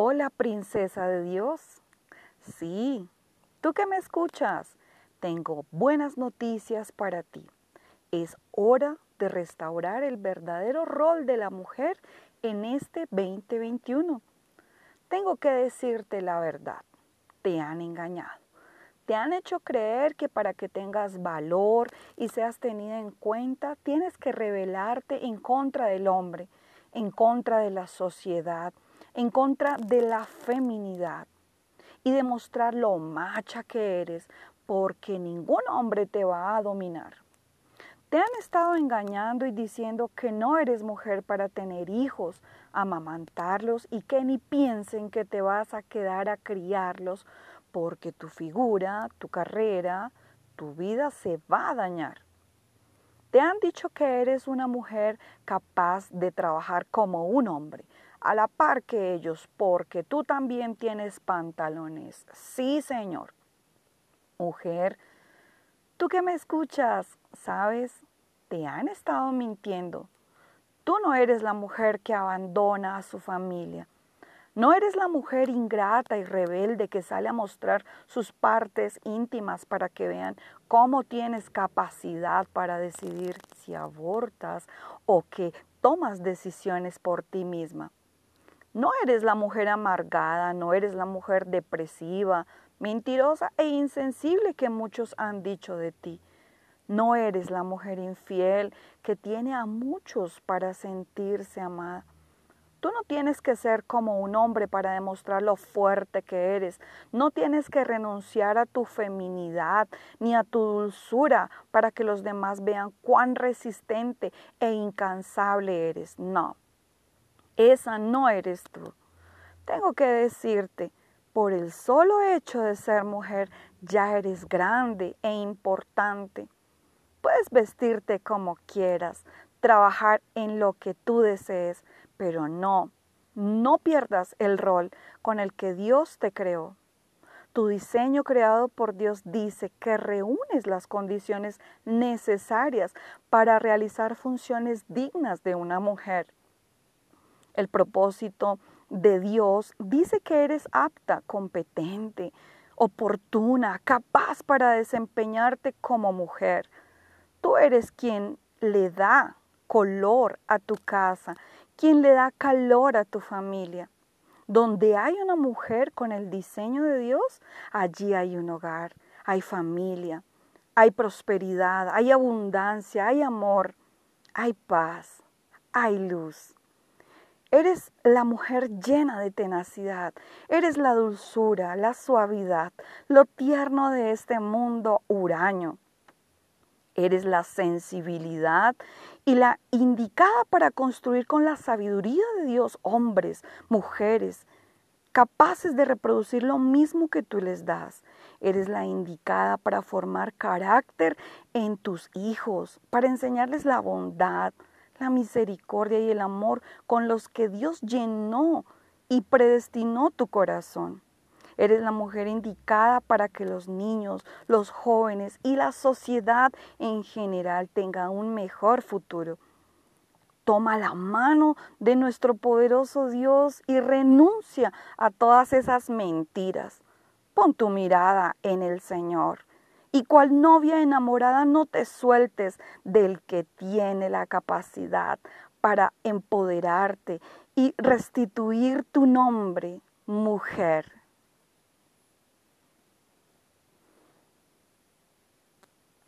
Hola, princesa de Dios. Sí, tú que me escuchas, tengo buenas noticias para ti. Es hora de restaurar el verdadero rol de la mujer en este 2021. Tengo que decirte la verdad. Te han engañado. Te han hecho creer que para que tengas valor y seas tenida en cuenta, tienes que rebelarte en contra del hombre, en contra de la sociedad, en contra de la feminidad y demostrar lo macha que eres, porque ningún hombre te va a dominar. Te han estado engañando y diciendo que no eres mujer para tener hijos, amamantarlos y que ni piensen que te vas a quedar a criarlos porque tu figura, tu carrera, tu vida se va a dañar. Te han dicho que eres una mujer capaz de trabajar como un hombre, a la par que ellos, porque tú también tienes pantalones. Sí, Señor. Mujer, tú que me escuchas, sabes, te han estado mintiendo. Tú no eres la mujer que abandona a su familia. No eres la mujer ingrata y rebelde que sale a mostrar sus partes íntimas para que vean cómo tienes capacidad para decidir si abortas o que tomas decisiones por ti misma. No eres la mujer amargada, no eres la mujer depresiva, mentirosa e insensible que muchos han dicho de ti. No eres la mujer infiel que tiene a muchos para sentirse amada. Tú no tienes que ser como un hombre para demostrar lo fuerte que eres. No tienes que renunciar a tu feminidad ni a tu dulzura para que los demás vean cuán resistente e incansable eres. No, esa no eres tú. Tengo que decirte, por el solo hecho de ser mujer, ya eres grande e importante. Puedes vestirte como quieras, trabajar en lo que tú desees, pero no, no pierdas el rol con el que Dios te creó. Tu diseño creado por Dios dice que reúnes las condiciones necesarias para realizar funciones dignas de una mujer. El propósito de Dios dice que eres apta, competente, oportuna, capaz para desempeñarte como mujer. Tú eres quien le da color a tu casa quien le da calor a tu familia. Donde hay una mujer con el diseño de Dios, allí hay un hogar, hay familia, hay prosperidad, hay abundancia, hay amor, hay paz, hay luz. Eres la mujer llena de tenacidad, eres la dulzura, la suavidad, lo tierno de este mundo huraño. Eres la sensibilidad y la indicada para construir con la sabiduría de Dios hombres, mujeres, capaces de reproducir lo mismo que tú les das. Eres la indicada para formar carácter en tus hijos, para enseñarles la bondad, la misericordia y el amor con los que Dios llenó y predestinó tu corazón. Eres la mujer indicada para que los niños, los jóvenes y la sociedad en general tengan un mejor futuro. Toma la mano de nuestro poderoso Dios y renuncia a todas esas mentiras. Pon tu mirada en el Señor. Y cual novia enamorada no te sueltes del que tiene la capacidad para empoderarte y restituir tu nombre, mujer.